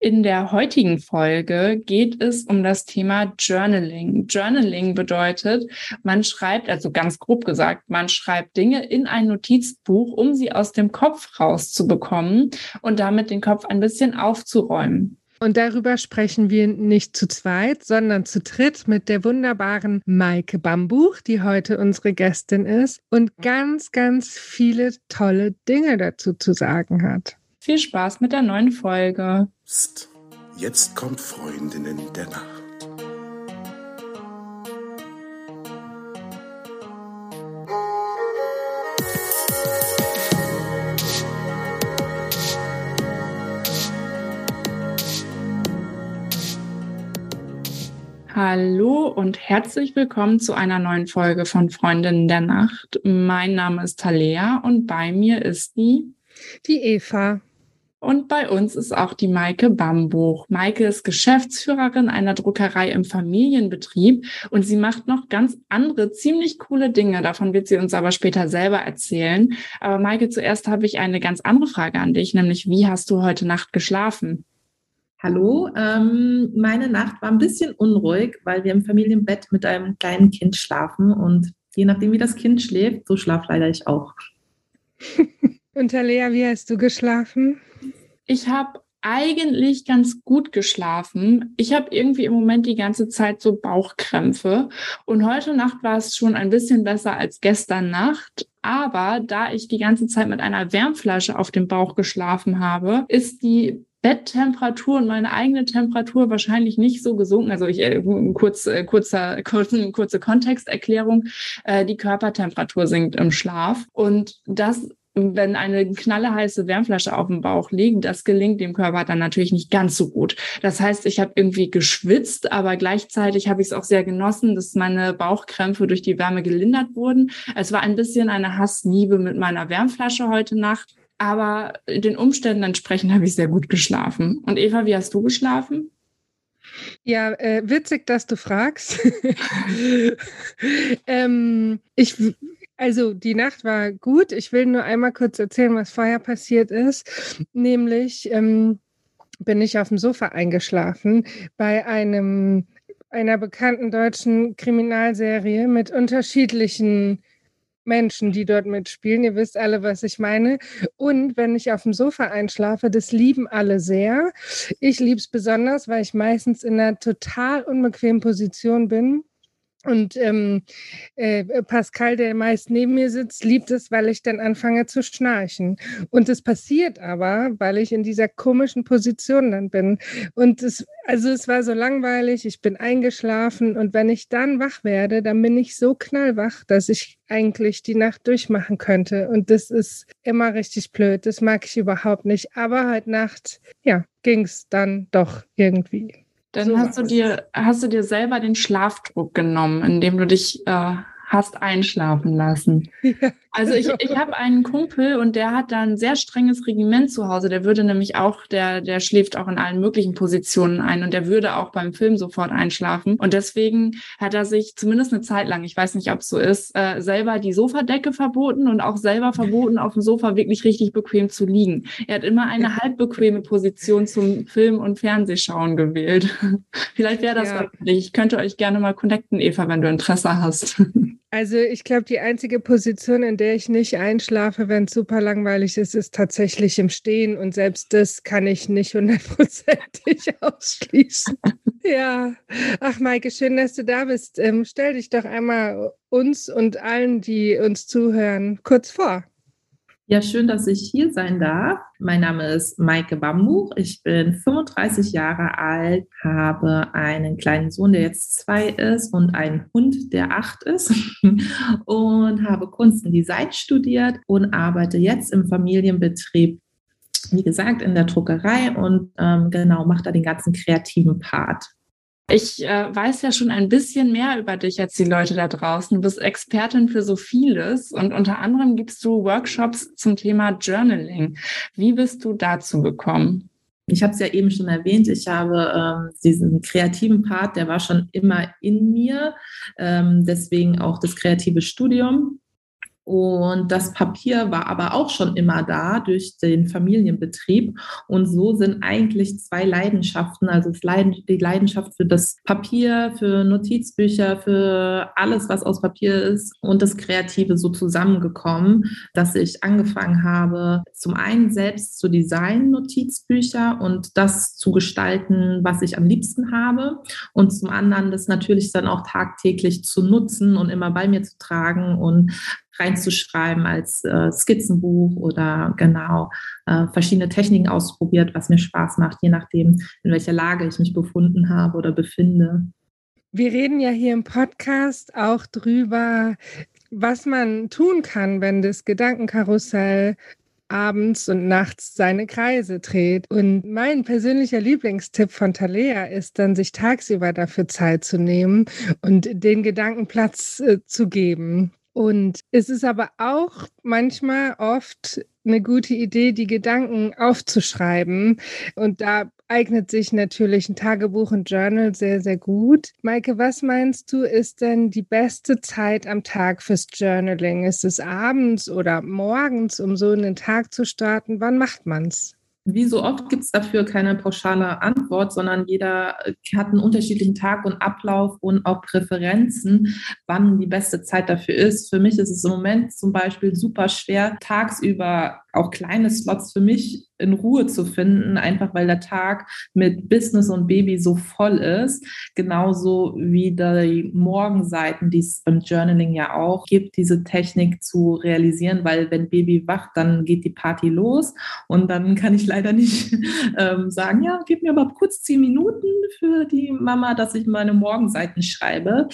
In der heutigen Folge geht es um das Thema Journaling. Journaling bedeutet, man schreibt, also ganz grob gesagt, man schreibt Dinge in ein Notizbuch, um sie aus dem Kopf rauszubekommen und damit den Kopf ein bisschen aufzuräumen. Und darüber sprechen wir nicht zu zweit, sondern zu dritt mit der wunderbaren Maike Bambuch, die heute unsere Gästin ist und ganz, ganz viele tolle Dinge dazu zu sagen hat. Viel Spaß mit der neuen Folge. Psst, jetzt kommt Freundinnen der Nacht. Hallo und herzlich willkommen zu einer neuen Folge von Freundinnen der Nacht. Mein Name ist Talea und bei mir ist die die Eva. Und bei uns ist auch die Maike Bambuch. Maike ist Geschäftsführerin einer Druckerei im Familienbetrieb und sie macht noch ganz andere, ziemlich coole Dinge. Davon wird sie uns aber später selber erzählen. Aber Maike, zuerst habe ich eine ganz andere Frage an dich, nämlich wie hast du heute Nacht geschlafen? Hallo, ähm, meine Nacht war ein bisschen unruhig, weil wir im Familienbett mit einem kleinen Kind schlafen und je nachdem, wie das Kind schläft, so schlaf leider ich auch. und Lea, wie hast du geschlafen? Ich habe eigentlich ganz gut geschlafen. Ich habe irgendwie im Moment die ganze Zeit so Bauchkrämpfe. Und heute Nacht war es schon ein bisschen besser als gestern Nacht. Aber da ich die ganze Zeit mit einer Wärmflasche auf dem Bauch geschlafen habe, ist die Betttemperatur und meine eigene Temperatur wahrscheinlich nicht so gesunken. Also ich äh, kurz, äh, kurzer, kurze, kurze Kontexterklärung. Äh, die Körpertemperatur sinkt im Schlaf und das wenn eine knalleheiße Wärmflasche auf dem Bauch liegt, das gelingt dem Körper dann natürlich nicht ganz so gut. Das heißt, ich habe irgendwie geschwitzt, aber gleichzeitig habe ich es auch sehr genossen, dass meine Bauchkrämpfe durch die Wärme gelindert wurden. Es war ein bisschen eine Hassliebe mit meiner Wärmflasche heute Nacht, aber den Umständen entsprechend habe ich sehr gut geschlafen. Und Eva, wie hast du geschlafen? Ja, äh, witzig, dass du fragst. ähm, ich also die Nacht war gut. Ich will nur einmal kurz erzählen, was vorher passiert ist. Nämlich ähm, bin ich auf dem Sofa eingeschlafen bei einem einer bekannten deutschen Kriminalserie mit unterschiedlichen Menschen, die dort mitspielen. Ihr wisst alle, was ich meine. Und wenn ich auf dem Sofa einschlafe, das lieben alle sehr. Ich liebe es besonders, weil ich meistens in einer total unbequemen Position bin und ähm, äh, Pascal, der meist neben mir sitzt, liebt es, weil ich dann anfange zu schnarchen. Und es passiert aber, weil ich in dieser komischen Position dann bin. Und es, also es war so langweilig, ich bin eingeschlafen und wenn ich dann wach werde, dann bin ich so knallwach, dass ich eigentlich die Nacht durchmachen könnte. Und das ist immer richtig blöd. Das mag ich überhaupt nicht. Aber heute Nacht, ja, ging es dann doch irgendwie. Dann so hast du dir, hast du dir selber den Schlafdruck genommen, indem du dich äh, hast einschlafen lassen. Ja, also ich, ich habe einen Kumpel und der hat da ein sehr strenges Regiment zu Hause. Der würde nämlich auch, der, der schläft auch in allen möglichen Positionen ein und der würde auch beim Film sofort einschlafen. Und deswegen hat er sich zumindest eine Zeit lang, ich weiß nicht, ob es so ist, äh, selber die Sofadecke verboten und auch selber verboten, auf dem Sofa wirklich richtig bequem zu liegen. Er hat immer eine halbbequeme Position zum Film- und Fernsehschauen gewählt. Vielleicht wäre das ja. was für dich. Ich könnte euch gerne mal connecten, Eva, wenn du Interesse hast. Also ich glaube, die einzige Position, in der ich nicht einschlafe, wenn es super langweilig ist, ist tatsächlich im Stehen. Und selbst das kann ich nicht hundertprozentig ausschließen. ja. Ach, Maike, schön, dass du da bist. Ähm, stell dich doch einmal uns und allen, die uns zuhören, kurz vor. Ja, schön, dass ich hier sein darf. Mein Name ist Maike Bambuch. Ich bin 35 Jahre alt, habe einen kleinen Sohn, der jetzt zwei ist und einen Hund, der acht ist und habe Kunst und Design studiert und arbeite jetzt im Familienbetrieb wie gesagt, in der Druckerei und ähm, genau, mache da den ganzen kreativen Part. Ich äh, weiß ja schon ein bisschen mehr über dich als die Leute da draußen. Du bist Expertin für so vieles und unter anderem gibst du Workshops zum Thema Journaling. Wie bist du dazu gekommen? Ich habe es ja eben schon erwähnt, ich habe ähm, diesen kreativen Part, der war schon immer in mir, ähm, deswegen auch das kreative Studium. Und das Papier war aber auch schon immer da durch den Familienbetrieb. Und so sind eigentlich zwei Leidenschaften, also die Leidenschaft für das Papier, für Notizbücher, für alles, was aus Papier ist und das Kreative so zusammengekommen, dass ich angefangen habe, zum einen selbst zu designen Notizbücher und das zu gestalten, was ich am liebsten habe. Und zum anderen das natürlich dann auch tagtäglich zu nutzen und immer bei mir zu tragen und reinzuschreiben als äh, Skizzenbuch oder genau äh, verschiedene Techniken ausprobiert, was mir Spaß macht, je nachdem, in welcher Lage ich mich befunden habe oder befinde. Wir reden ja hier im Podcast auch drüber, was man tun kann, wenn das Gedankenkarussell abends und nachts seine Kreise dreht. Und mein persönlicher Lieblingstipp von Talea ist dann, sich tagsüber dafür Zeit zu nehmen und den Gedanken Platz äh, zu geben. Und es ist aber auch manchmal oft eine gute Idee, die Gedanken aufzuschreiben. Und da eignet sich natürlich ein Tagebuch und Journal sehr, sehr gut. Maike, was meinst du, ist denn die beste Zeit am Tag fürs Journaling? Ist es abends oder morgens, um so in den Tag zu starten? Wann macht man es? Wie so oft gibt es dafür keine pauschale Antwort, sondern jeder hat einen unterschiedlichen Tag und Ablauf und auch Präferenzen, wann die beste Zeit dafür ist. Für mich ist es im Moment zum Beispiel super schwer, tagsüber auch kleine Slots für mich in Ruhe zu finden, einfach weil der Tag mit Business und Baby so voll ist. Genauso wie die Morgenseiten, die es beim Journaling ja auch gibt, diese Technik zu realisieren, weil wenn Baby wacht, dann geht die Party los und dann kann ich leider nicht ähm, sagen, ja, gib mir aber kurz zehn Minuten für die Mama, dass ich meine Morgenseiten schreibe.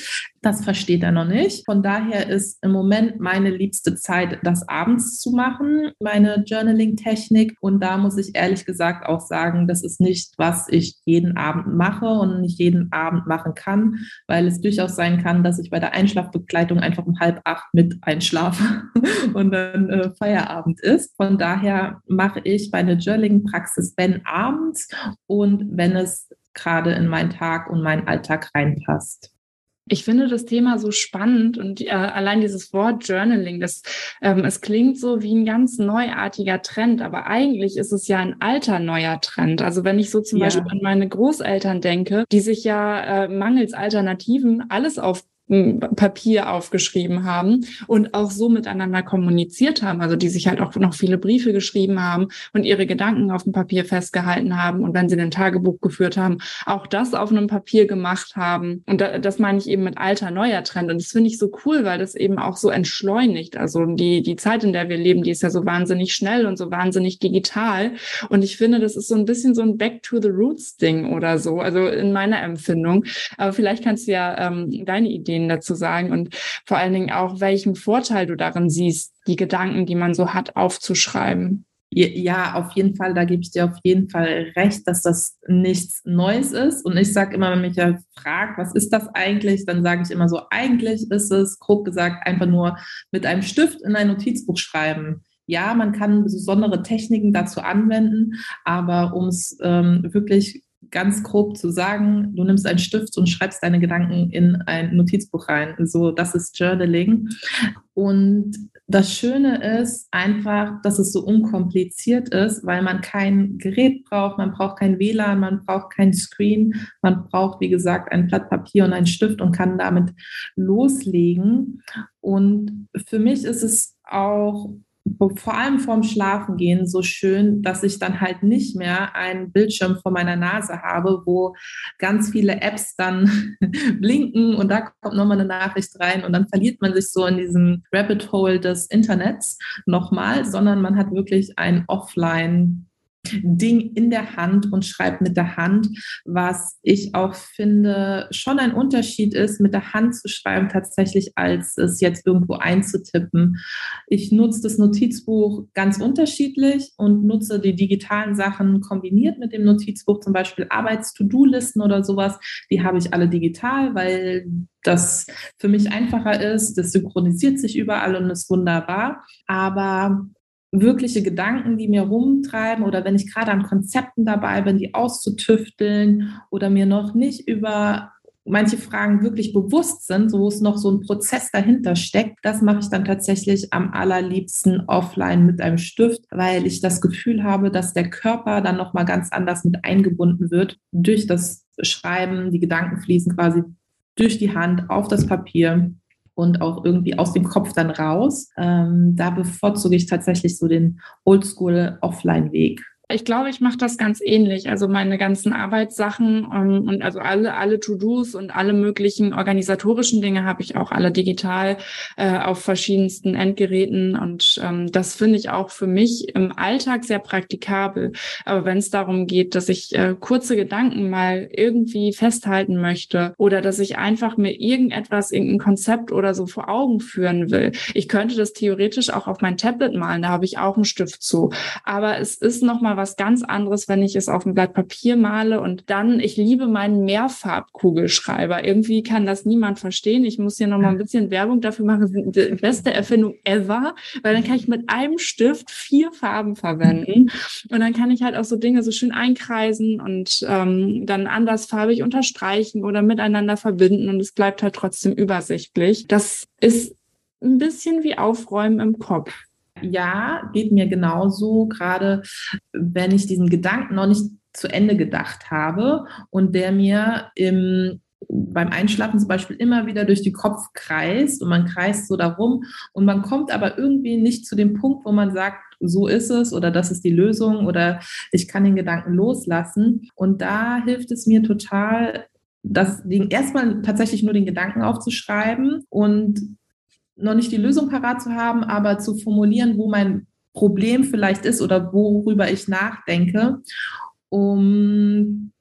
Das versteht er noch nicht. Von daher ist im Moment meine liebste Zeit, das abends zu machen, meine Journaling-Technik. Und da muss ich ehrlich gesagt auch sagen, das ist nicht, was ich jeden Abend mache und nicht jeden Abend machen kann, weil es durchaus sein kann, dass ich bei der Einschlafbegleitung einfach um halb acht mit einschlafe und dann äh, Feierabend ist. Von daher mache ich meine Journaling-Praxis, wenn abends und wenn es gerade in meinen Tag und meinen Alltag reinpasst. Ich finde das Thema so spannend und äh, allein dieses Wort Journaling, das ähm, es klingt so wie ein ganz neuartiger Trend, aber eigentlich ist es ja ein alter neuer Trend. Also wenn ich so zum ja. Beispiel an meine Großeltern denke, die sich ja äh, mangels Alternativen alles auf Papier aufgeschrieben haben und auch so miteinander kommuniziert haben, also die sich halt auch noch viele Briefe geschrieben haben und ihre Gedanken auf dem Papier festgehalten haben und wenn sie ein Tagebuch geführt haben, auch das auf einem Papier gemacht haben. Und da, das meine ich eben mit alter, neuer Trend. Und das finde ich so cool, weil das eben auch so entschleunigt. Also die, die Zeit, in der wir leben, die ist ja so wahnsinnig schnell und so wahnsinnig digital. Und ich finde, das ist so ein bisschen so ein Back to the Roots Ding oder so, also in meiner Empfindung. Aber vielleicht kannst du ja ähm, deine Idee Ideen dazu sagen und vor allen Dingen auch, welchen Vorteil du darin siehst, die Gedanken, die man so hat, aufzuschreiben. Ja, auf jeden Fall, da gebe ich dir auf jeden Fall recht, dass das nichts Neues ist. Und ich sage immer, wenn mich ja fragt, was ist das eigentlich, dann sage ich immer so, eigentlich ist es, grob gesagt, einfach nur mit einem Stift in ein Notizbuch schreiben. Ja, man kann besondere Techniken dazu anwenden, aber um es ähm, wirklich ganz grob zu sagen, du nimmst einen Stift und schreibst deine Gedanken in ein Notizbuch rein. So, das ist Journaling. Und das Schöne ist einfach, dass es so unkompliziert ist, weil man kein Gerät braucht, man braucht kein WLAN, man braucht kein Screen, man braucht, wie gesagt, ein Blatt Papier und einen Stift und kann damit loslegen. Und für mich ist es auch vor allem vorm Schlafengehen so schön, dass ich dann halt nicht mehr einen Bildschirm vor meiner Nase habe, wo ganz viele Apps dann blinken und da kommt nochmal eine Nachricht rein und dann verliert man sich so in diesem Rabbit Hole des Internets nochmal, sondern man hat wirklich ein Offline Ding in der Hand und schreibt mit der Hand, was ich auch finde schon ein Unterschied ist, mit der Hand zu schreiben tatsächlich, als es jetzt irgendwo einzutippen. Ich nutze das Notizbuch ganz unterschiedlich und nutze die digitalen Sachen kombiniert mit dem Notizbuch, zum Beispiel Arbeits-To-Do-Listen oder sowas. Die habe ich alle digital, weil das für mich einfacher ist. Das synchronisiert sich überall und ist wunderbar. Aber wirkliche Gedanken, die mir rumtreiben oder wenn ich gerade an Konzepten dabei bin, die auszutüfteln oder mir noch nicht über manche Fragen wirklich bewusst sind, wo es noch so ein Prozess dahinter steckt, das mache ich dann tatsächlich am allerliebsten offline mit einem Stift, weil ich das Gefühl habe, dass der Körper dann noch mal ganz anders mit eingebunden wird durch das Schreiben. Die Gedanken fließen quasi durch die Hand auf das Papier und auch irgendwie aus dem Kopf dann raus. Ähm, da bevorzuge ich tatsächlich so den Oldschool-Offline-Weg. Ich glaube, ich mache das ganz ähnlich. Also meine ganzen Arbeitssachen ähm, und also alle, alle To-Dos und alle möglichen organisatorischen Dinge habe ich auch alle digital äh, auf verschiedensten Endgeräten. Und ähm, das finde ich auch für mich im Alltag sehr praktikabel. Aber wenn es darum geht, dass ich äh, kurze Gedanken mal irgendwie festhalten möchte oder dass ich einfach mir irgendetwas, irgendein Konzept oder so vor Augen führen will, ich könnte das theoretisch auch auf mein Tablet malen. Da habe ich auch einen Stift zu. Aber es ist noch mal was ganz anderes, wenn ich es auf ein Blatt Papier male und dann, ich liebe meinen Mehrfarbkugelschreiber. Irgendwie kann das niemand verstehen. Ich muss hier noch mal ein bisschen Werbung dafür machen. Die beste Erfindung ever, weil dann kann ich mit einem Stift vier Farben verwenden und dann kann ich halt auch so Dinge so schön einkreisen und ähm, dann andersfarbig unterstreichen oder miteinander verbinden und es bleibt halt trotzdem übersichtlich. Das ist ein bisschen wie Aufräumen im Kopf ja, geht mir genauso, gerade wenn ich diesen Gedanken noch nicht zu Ende gedacht habe und der mir im beim Einschlafen zum Beispiel immer wieder durch den Kopf kreist und man kreist so darum und man kommt aber irgendwie nicht zu dem Punkt, wo man sagt, so ist es oder das ist die Lösung oder ich kann den Gedanken loslassen. Und da hilft es mir total, das Ding erstmal tatsächlich nur den Gedanken aufzuschreiben und noch nicht die Lösung parat zu haben, aber zu formulieren, wo mein Problem vielleicht ist oder worüber ich nachdenke, um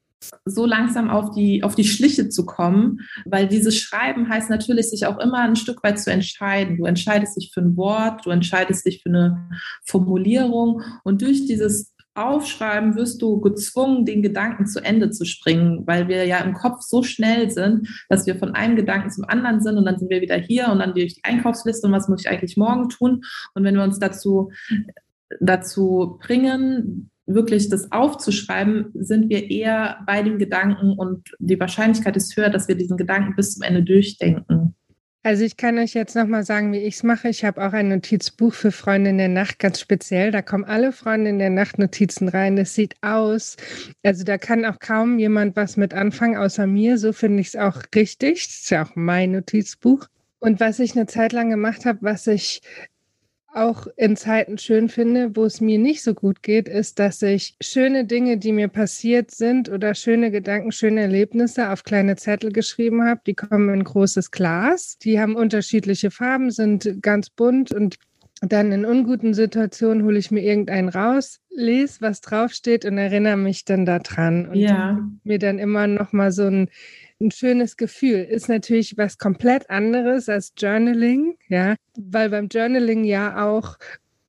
so langsam auf die, auf die Schliche zu kommen, weil dieses Schreiben heißt natürlich, sich auch immer ein Stück weit zu entscheiden. Du entscheidest dich für ein Wort, du entscheidest dich für eine Formulierung und durch dieses Aufschreiben wirst du gezwungen, den Gedanken zu Ende zu springen, weil wir ja im Kopf so schnell sind, dass wir von einem Gedanken zum anderen sind und dann sind wir wieder hier und dann durch die Einkaufsliste und was muss ich eigentlich morgen tun? Und wenn wir uns dazu, dazu bringen, wirklich das aufzuschreiben, sind wir eher bei dem Gedanken und die Wahrscheinlichkeit ist höher, dass wir diesen Gedanken bis zum Ende durchdenken. Also ich kann euch jetzt nochmal sagen, wie ich es mache. Ich habe auch ein Notizbuch für Freunde in der Nacht, ganz speziell. Da kommen alle Freunde in der Nacht Notizen rein. Das sieht aus. Also da kann auch kaum jemand was mit anfangen, außer mir. So finde ich es auch richtig. Das ist ja auch mein Notizbuch. Und was ich eine Zeit lang gemacht habe, was ich auch in Zeiten schön finde, wo es mir nicht so gut geht, ist, dass ich schöne Dinge, die mir passiert sind oder schöne Gedanken, schöne Erlebnisse auf kleine Zettel geschrieben habe. Die kommen in großes Glas. Die haben unterschiedliche Farben, sind ganz bunt und dann in unguten Situationen hole ich mir irgendeinen raus, lese, was draufsteht und erinnere mich dann daran. Und ja. mir dann immer noch mal so ein ein schönes Gefühl. Ist natürlich was komplett anderes als Journaling, ja, weil beim Journaling ja auch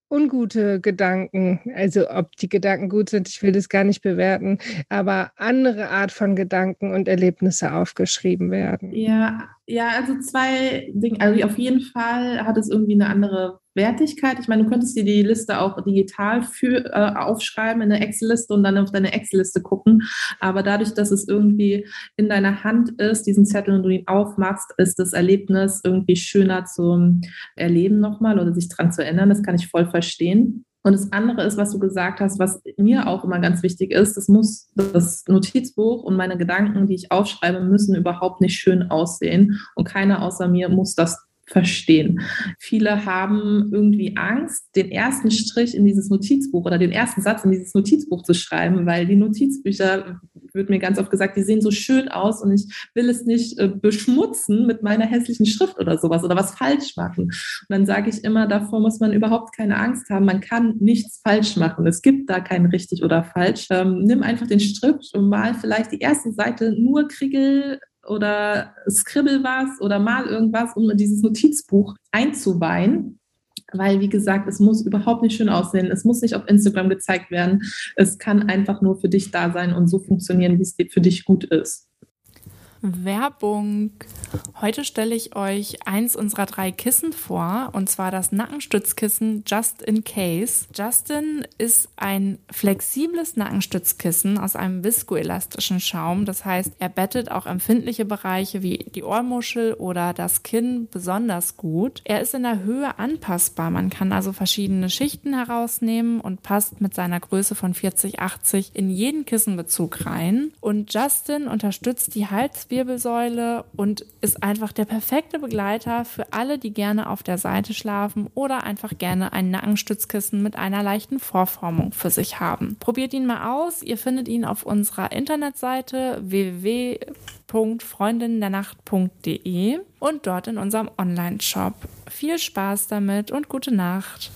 ungute Gedanken, also ob die Gedanken gut sind, ich will das gar nicht bewerten, aber andere Art von Gedanken und Erlebnisse aufgeschrieben werden. Ja, ja, also zwei Dinge. Also auf jeden Fall hat es irgendwie eine andere Wertigkeit. Ich meine, du könntest dir die Liste auch digital für, äh, aufschreiben in eine Excel-Liste und dann auf deine Excel-Liste gucken. Aber dadurch, dass es irgendwie in deiner Hand ist, diesen Zettel und du ihn aufmachst, ist das Erlebnis irgendwie schöner zum Erleben nochmal oder sich dran zu erinnern. Das kann ich voll verstehen. Und das andere ist, was du gesagt hast, was mir auch immer ganz wichtig ist, das muss das Notizbuch und meine Gedanken, die ich aufschreibe, müssen überhaupt nicht schön aussehen. Und keiner außer mir muss das verstehen. Viele haben irgendwie Angst, den ersten Strich in dieses Notizbuch oder den ersten Satz in dieses Notizbuch zu schreiben, weil die Notizbücher, wird mir ganz oft gesagt, die sehen so schön aus und ich will es nicht äh, beschmutzen mit meiner hässlichen Schrift oder sowas oder was falsch machen. Und dann sage ich immer, davor muss man überhaupt keine Angst haben. Man kann nichts falsch machen. Es gibt da kein richtig oder falsch. Ähm, nimm einfach den Stift und mal vielleicht die erste Seite nur Kriegel oder skribbel was oder mal irgendwas, um in dieses Notizbuch einzuweihen. Weil, wie gesagt, es muss überhaupt nicht schön aussehen. Es muss nicht auf Instagram gezeigt werden. Es kann einfach nur für dich da sein und so funktionieren, wie es für dich gut ist. Werbung. Heute stelle ich euch eins unserer drei Kissen vor, und zwar das Nackenstützkissen Just in Case. Justin ist ein flexibles Nackenstützkissen aus einem viskoelastischen Schaum. Das heißt, er bettet auch empfindliche Bereiche wie die Ohrmuschel oder das Kinn besonders gut. Er ist in der Höhe anpassbar. Man kann also verschiedene Schichten herausnehmen und passt mit seiner Größe von 40, 80 in jeden Kissenbezug rein. Und Justin unterstützt die Halswirbel Wirbelsäule und ist einfach der perfekte Begleiter für alle, die gerne auf der Seite schlafen oder einfach gerne ein Nackenstützkissen mit einer leichten Vorformung für sich haben. Probiert ihn mal aus. Ihr findet ihn auf unserer Internetseite www.freundinnendernacht.de und dort in unserem Online-Shop. Viel Spaß damit und gute Nacht.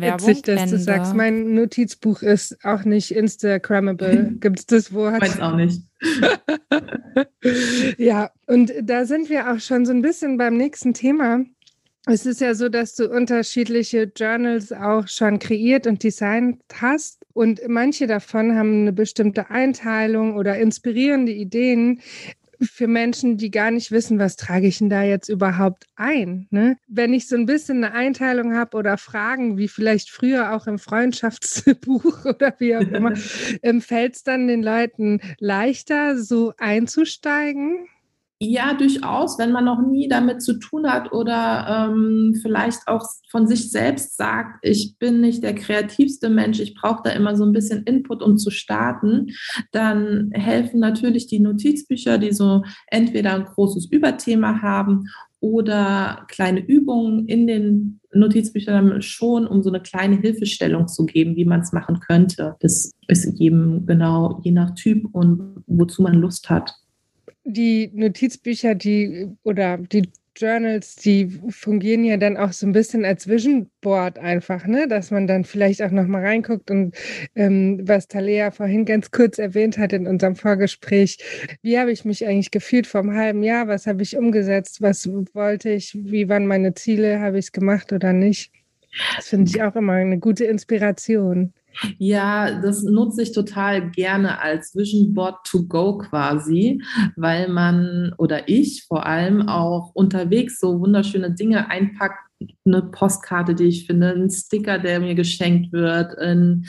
Werbung Witzig, dass Ende. du sagst, mein Notizbuch ist auch nicht Instagrammable. Gibt es das Wort? Weiß auch nicht. ja, und da sind wir auch schon so ein bisschen beim nächsten Thema. Es ist ja so, dass du unterschiedliche Journals auch schon kreiert und designt hast. Und manche davon haben eine bestimmte Einteilung oder inspirierende Ideen für Menschen, die gar nicht wissen, was trage ich denn da jetzt überhaupt ein. Ne? Wenn ich so ein bisschen eine Einteilung habe oder Fragen, wie vielleicht früher auch im Freundschaftsbuch oder wie auch immer, ähm, fällt es dann den Leuten leichter, so einzusteigen? Ja, durchaus, wenn man noch nie damit zu tun hat oder ähm, vielleicht auch von sich selbst sagt, ich bin nicht der kreativste Mensch, ich brauche da immer so ein bisschen Input, um zu starten, dann helfen natürlich die Notizbücher, die so entweder ein großes Überthema haben oder kleine Übungen in den Notizbüchern schon, um so eine kleine Hilfestellung zu geben, wie man es machen könnte. Das ist jedem genau je nach Typ und wozu man Lust hat die Notizbücher, die oder die Journals, die fungieren ja dann auch so ein bisschen als Vision Board einfach, ne? Dass man dann vielleicht auch noch mal reinguckt und ähm, was Talea vorhin ganz kurz erwähnt hat in unserem Vorgespräch, wie habe ich mich eigentlich gefühlt vor einem halben Jahr? Was habe ich umgesetzt? Was wollte ich? Wie waren meine Ziele? Habe ich es gemacht oder nicht? Das finde ich auch immer eine gute Inspiration. Ja, das nutze ich total gerne als Vision Board to go quasi, weil man oder ich vor allem auch unterwegs so wunderschöne Dinge einpackt. Eine Postkarte, die ich finde, ein Sticker, der mir geschenkt wird, ein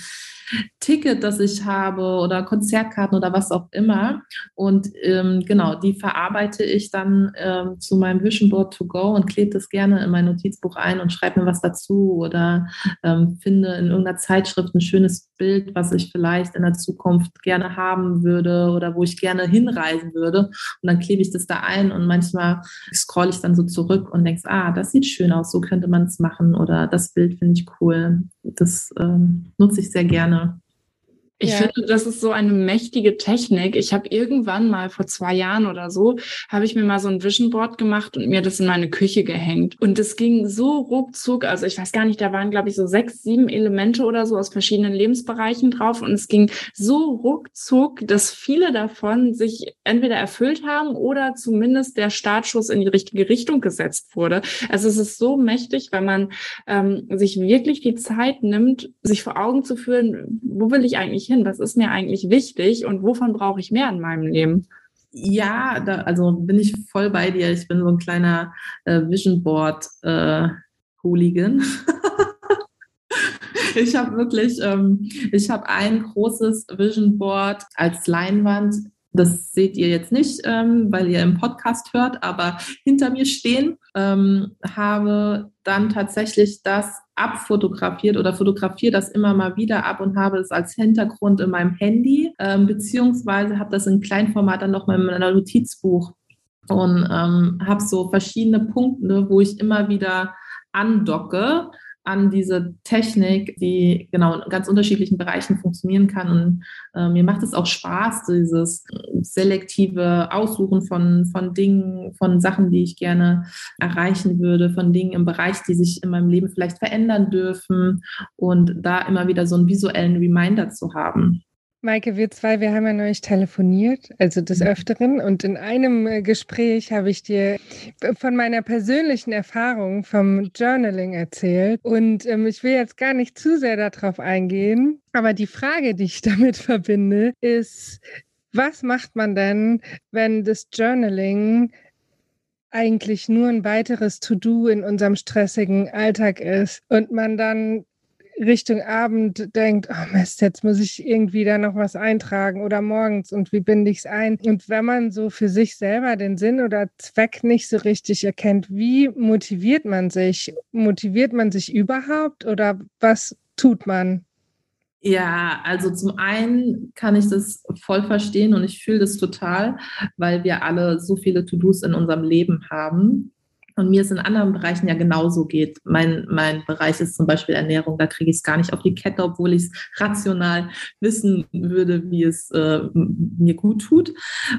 Ticket, das ich habe oder Konzertkarten oder was auch immer. Und ähm, genau, die verarbeite ich dann ähm, zu meinem Vision Board to go und klebe das gerne in mein Notizbuch ein und schreibe mir was dazu oder ähm, finde in irgendeiner Zeitschrift ein schönes Bild, was ich vielleicht in der Zukunft gerne haben würde oder wo ich gerne hinreisen würde. Und dann klebe ich das da ein und manchmal scrolle ich dann so zurück und denke, ah, das sieht schön aus, so könnte man es machen oder das Bild finde ich cool. Das ähm, nutze ich sehr gerne. Ich ja. finde, das ist so eine mächtige Technik. Ich habe irgendwann mal vor zwei Jahren oder so, habe ich mir mal so ein Vision Board gemacht und mir das in meine Küche gehängt. Und es ging so ruckzuck, also ich weiß gar nicht, da waren, glaube ich, so sechs, sieben Elemente oder so aus verschiedenen Lebensbereichen drauf. Und es ging so ruckzuck, dass viele davon sich entweder erfüllt haben oder zumindest der Startschuss in die richtige Richtung gesetzt wurde. Also es ist so mächtig, wenn man ähm, sich wirklich die Zeit nimmt, sich vor Augen zu führen, wo will ich eigentlich hin? Was ist mir eigentlich wichtig und wovon brauche ich mehr in meinem Leben? Ja, da, also bin ich voll bei dir. Ich bin so ein kleiner äh, Vision Board äh, Hooligan. ich habe wirklich, ähm, ich habe ein großes Vision Board als Leinwand. Das seht ihr jetzt nicht, ähm, weil ihr im Podcast hört, aber hinter mir stehen ähm, habe dann tatsächlich das abfotografiert oder fotografiere das immer mal wieder ab und habe es als Hintergrund in meinem Handy, ähm, beziehungsweise habe das in Kleinformat dann nochmal in meinem Notizbuch und ähm, habe so verschiedene Punkte, wo ich immer wieder andocke an diese Technik, die genau in ganz unterschiedlichen Bereichen funktionieren kann. Und äh, mir macht es auch Spaß, dieses selektive Aussuchen von, von Dingen, von Sachen, die ich gerne erreichen würde, von Dingen im Bereich, die sich in meinem Leben vielleicht verändern dürfen und da immer wieder so einen visuellen Reminder zu haben. Maike, wir zwei, wir haben ja neulich telefoniert, also des. Öfteren. Und in einem äh, Gespräch habe ich dir von meiner persönlichen Erfahrung vom Journaling erzählt. Und ähm, ich will jetzt gar nicht zu sehr darauf eingehen. Aber die Frage, die ich damit verbinde, ist, Was macht man denn, wenn das Journaling eigentlich nur ein weiteres To-Do in unserem stressigen Alltag ist und man dann Richtung Abend denkt, oh Mist, jetzt muss ich irgendwie da noch was eintragen oder morgens und wie binde ich es ein? Und wenn man so für sich selber den Sinn oder Zweck nicht so richtig erkennt, wie motiviert man sich? Motiviert man sich überhaupt oder was tut man? Ja, also zum einen kann ich das voll verstehen und ich fühle das total, weil wir alle so viele To-Dos in unserem Leben haben und mir es in anderen Bereichen ja genauso geht. Mein, mein Bereich ist zum Beispiel Ernährung, da kriege ich es gar nicht auf die Kette, obwohl ich es rational wissen würde, wie es äh, mir gut tut.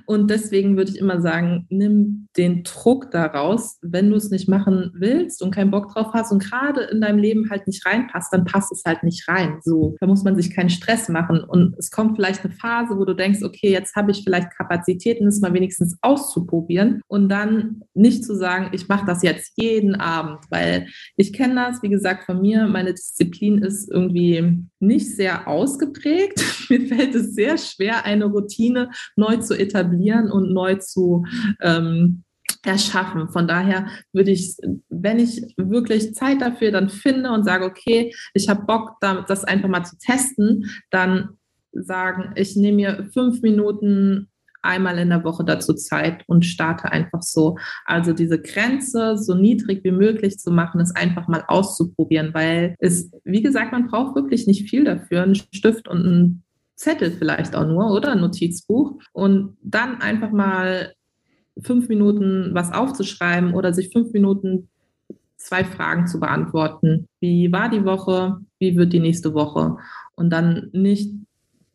Und deswegen würde ich immer sagen, nimm den Druck daraus, wenn du es nicht machen willst und keinen Bock drauf hast und gerade in deinem Leben halt nicht reinpasst, dann passt es halt nicht rein. So, da muss man sich keinen Stress machen. Und es kommt vielleicht eine Phase, wo du denkst, okay, jetzt habe ich vielleicht Kapazitäten, es mal wenigstens auszuprobieren und dann nicht zu sagen, ich mache das jetzt jeden Abend, weil ich kenne das, wie gesagt, von mir. Meine Disziplin ist irgendwie nicht sehr ausgeprägt. Mir fällt es sehr schwer, eine Routine neu zu etablieren und neu zu ähm, erschaffen. Von daher würde ich, wenn ich wirklich Zeit dafür dann finde und sage, okay, ich habe Bock, das einfach mal zu testen, dann sagen, ich nehme mir fünf Minuten einmal in der Woche dazu Zeit und starte einfach so. Also diese Grenze so niedrig wie möglich zu machen, ist einfach mal auszuprobieren, weil es, wie gesagt, man braucht wirklich nicht viel dafür. Ein Stift und ein Zettel vielleicht auch nur oder ein Notizbuch und dann einfach mal fünf Minuten was aufzuschreiben oder sich fünf Minuten zwei Fragen zu beantworten. Wie war die Woche? Wie wird die nächste Woche? Und dann nicht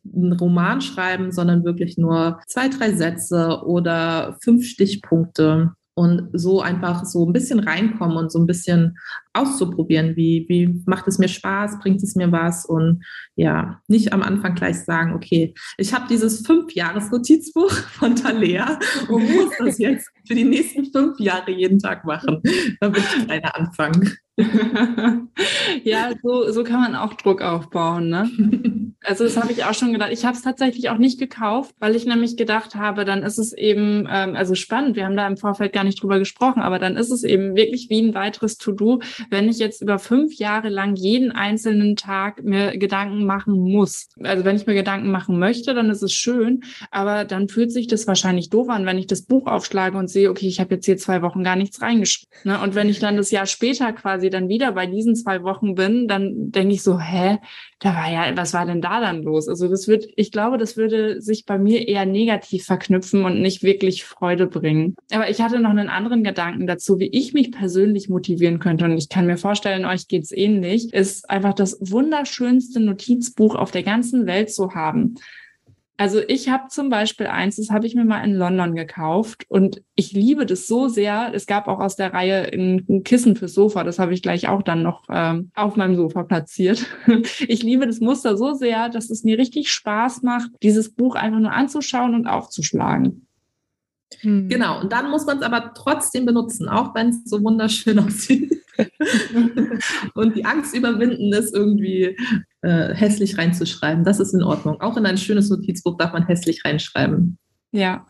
einen Roman schreiben, sondern wirklich nur zwei, drei Sätze oder fünf Stichpunkte und so einfach so ein bisschen reinkommen und so ein bisschen auszuprobieren, wie, wie macht es mir Spaß, bringt es mir was und ja, nicht am Anfang gleich sagen, okay, ich habe dieses Fünf-Jahres-Notizbuch von Talea und muss das jetzt für die nächsten fünf Jahre jeden Tag machen. Da ich kleiner anfangen. ja, so, so kann man auch Druck aufbauen. Ne? Also das habe ich auch schon gedacht. Ich habe es tatsächlich auch nicht gekauft, weil ich nämlich gedacht habe, dann ist es eben, ähm, also spannend, wir haben da im Vorfeld gar nicht drüber gesprochen, aber dann ist es eben wirklich wie ein weiteres To-Do, wenn ich jetzt über fünf Jahre lang jeden einzelnen Tag mir Gedanken machen muss. Also wenn ich mir Gedanken machen möchte, dann ist es schön, aber dann fühlt sich das wahrscheinlich doof an, wenn ich das Buch aufschlage und sehe, okay, ich habe jetzt hier zwei Wochen gar nichts reingeschrieben. Ne? Und wenn ich dann das Jahr später quasi dann wieder bei diesen zwei Wochen bin, dann denke ich so, hä, da war ja, was war denn da dann los? Also das wird, ich glaube, das würde sich bei mir eher negativ verknüpfen und nicht wirklich Freude bringen. Aber ich hatte noch einen anderen Gedanken dazu, wie ich mich persönlich motivieren könnte. Und ich kann mir vorstellen, euch geht's ähnlich, ist einfach das wunderschönste Notizbuch auf der ganzen Welt zu haben. Also ich habe zum Beispiel eins, das habe ich mir mal in London gekauft und ich liebe das so sehr. Es gab auch aus der Reihe ein, Kissen fürs Sofa, das habe ich gleich auch dann noch ähm, auf meinem Sofa platziert. Ich liebe das Muster so sehr, dass es mir richtig Spaß macht, dieses Buch einfach nur anzuschauen und aufzuschlagen. Hm. Genau, und dann muss man es aber trotzdem benutzen, auch wenn es so wunderschön aussieht. und die Angst überwinden ist irgendwie äh, hässlich reinzuschreiben. Das ist in Ordnung. Auch in ein schönes Notizbuch darf man hässlich reinschreiben. Ja.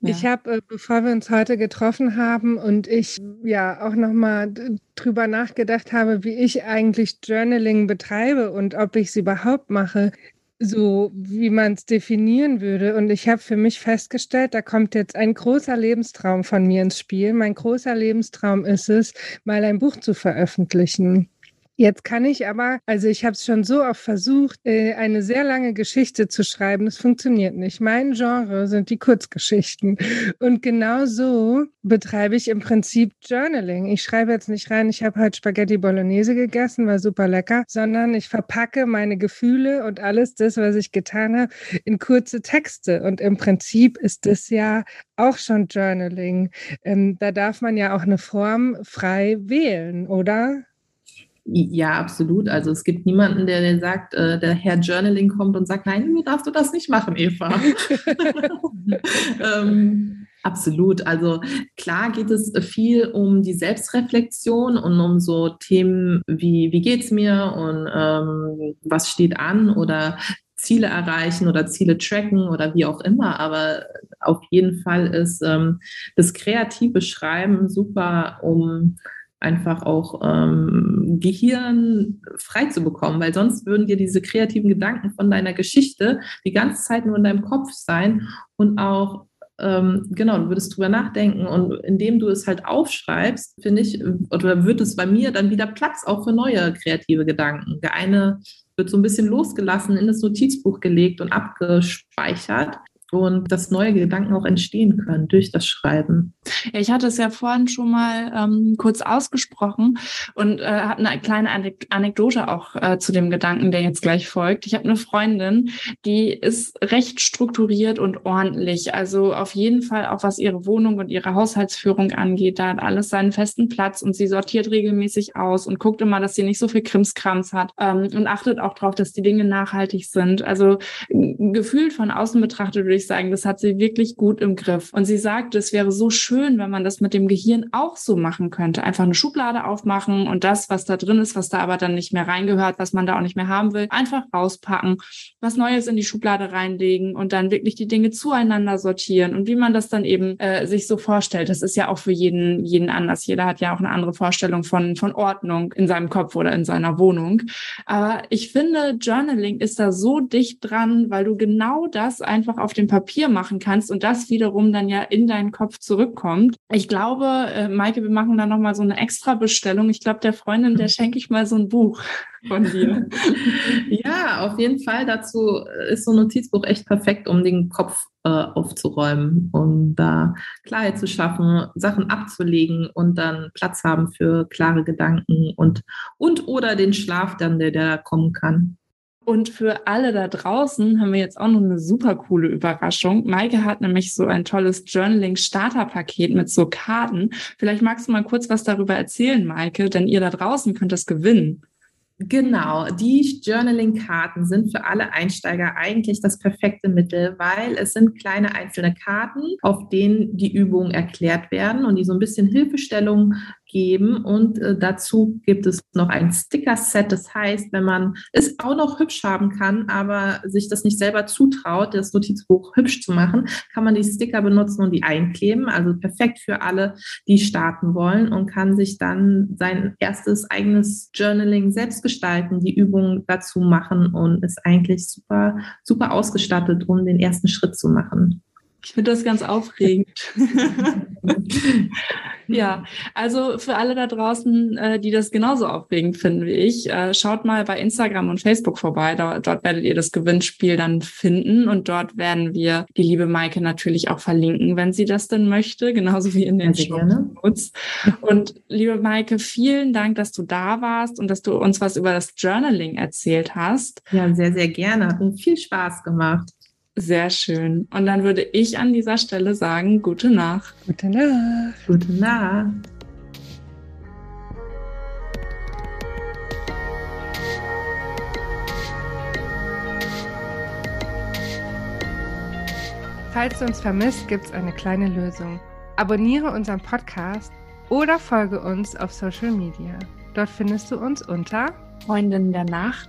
ja. Ich habe, äh, bevor wir uns heute getroffen haben und ich ja auch nochmal drüber nachgedacht habe, wie ich eigentlich Journaling betreibe und ob ich es überhaupt mache, so wie man es definieren würde. Und ich habe für mich festgestellt, da kommt jetzt ein großer Lebenstraum von mir ins Spiel. Mein großer Lebenstraum ist es, mal ein Buch zu veröffentlichen. Jetzt kann ich aber, also ich habe es schon so oft versucht, äh, eine sehr lange Geschichte zu schreiben. Es funktioniert nicht. Mein Genre sind die Kurzgeschichten. Und genau so betreibe ich im Prinzip Journaling. Ich schreibe jetzt nicht rein, ich habe heute Spaghetti Bolognese gegessen, war super lecker, sondern ich verpacke meine Gefühle und alles das, was ich getan habe, in kurze Texte. Und im Prinzip ist das ja auch schon Journaling. Ähm, da darf man ja auch eine Form frei wählen, oder? Ja, absolut. Also es gibt niemanden, der, der sagt, äh, der Herr Journaling kommt und sagt, nein, du darfst du das nicht machen, Eva. ähm, absolut. Also klar geht es viel um die Selbstreflexion und um so Themen wie, wie geht's mir und ähm, was steht an oder Ziele erreichen oder Ziele tracken oder wie auch immer. Aber auf jeden Fall ist ähm, das kreative Schreiben super, um einfach auch ähm, Gehirn frei zu bekommen, weil sonst würden dir diese kreativen Gedanken von deiner Geschichte die ganze Zeit nur in deinem Kopf sein und auch ähm, genau, du würdest drüber nachdenken und indem du es halt aufschreibst, finde ich, oder wird es bei mir dann wieder Platz auch für neue kreative Gedanken. Der eine wird so ein bisschen losgelassen, in das Notizbuch gelegt und abgespeichert und dass neue Gedanken auch entstehen können durch das Schreiben. Ja, ich hatte es ja vorhin schon mal ähm, kurz ausgesprochen und äh, habe eine kleine Anekdote auch äh, zu dem Gedanken, der jetzt gleich folgt. Ich habe eine Freundin, die ist recht strukturiert und ordentlich. Also auf jeden Fall auch was ihre Wohnung und ihre Haushaltsführung angeht, da hat alles seinen festen Platz und sie sortiert regelmäßig aus und guckt immer, dass sie nicht so viel Krimskrams hat ähm, und achtet auch darauf, dass die Dinge nachhaltig sind. Also gefühlt von außen betrachtet würde ich sagen, das hat sie wirklich gut im Griff. Und sie sagt, es wäre so schön, wenn man das mit dem Gehirn auch so machen könnte. Einfach eine Schublade aufmachen und das, was da drin ist, was da aber dann nicht mehr reingehört, was man da auch nicht mehr haben will, einfach rauspacken, was Neues in die Schublade reinlegen und dann wirklich die Dinge zueinander sortieren und wie man das dann eben äh, sich so vorstellt. Das ist ja auch für jeden, jeden anders. Jeder hat ja auch eine andere Vorstellung von, von Ordnung in seinem Kopf oder in seiner Wohnung. Aber ich finde, Journaling ist da so dicht dran, weil du genau das einfach auf dem Papier machen kannst und das wiederum dann ja in deinen Kopf zurückkommt. Ich glaube, äh, Maike, wir machen da nochmal so eine extra Bestellung. Ich glaube, der Freundin, der schenke ich mal so ein Buch von dir. ja, auf jeden Fall. Dazu ist so ein Notizbuch echt perfekt, um den Kopf äh, aufzuräumen und da Klarheit zu schaffen, Sachen abzulegen und dann Platz haben für klare Gedanken und, und oder den Schlaf dann, der, der kommen kann. Und für alle da draußen haben wir jetzt auch noch eine super coole Überraschung. Maike hat nämlich so ein tolles Journaling-Starter-Paket mit so Karten. Vielleicht magst du mal kurz was darüber erzählen, Maike, denn ihr da draußen könnt das gewinnen. Genau, die Journaling-Karten sind für alle Einsteiger eigentlich das perfekte Mittel, weil es sind kleine einzelne Karten, auf denen die Übungen erklärt werden und die so ein bisschen Hilfestellung geben. Und äh, dazu gibt es noch ein Sticker-Set. Das heißt, wenn man es auch noch hübsch haben kann, aber sich das nicht selber zutraut, das Notizbuch hübsch zu machen, kann man die Sticker benutzen und die einkleben. Also perfekt für alle, die starten wollen und kann sich dann sein erstes eigenes Journaling selbst gestalten, die Übungen dazu machen und ist eigentlich super, super ausgestattet, um den ersten Schritt zu machen. Ich finde das ganz aufregend. ja, also für alle da draußen, äh, die das genauso aufregend finden wie ich, äh, schaut mal bei Instagram und Facebook vorbei. Dort werdet ihr das Gewinnspiel dann finden und dort werden wir die liebe Maike natürlich auch verlinken, wenn sie das denn möchte, genauso wie in den Show Notes. Und liebe Maike, vielen Dank, dass du da warst und dass du uns was über das Journaling erzählt hast. Ja, sehr, sehr gerne. Hat mir viel Spaß gemacht. Sehr schön. Und dann würde ich an dieser Stelle sagen, gute Nacht. Gute Nacht. Gute Nacht. Falls du uns vermisst, gibt es eine kleine Lösung. Abonniere unseren Podcast oder folge uns auf Social Media. Dort findest du uns unter Freundin der Nacht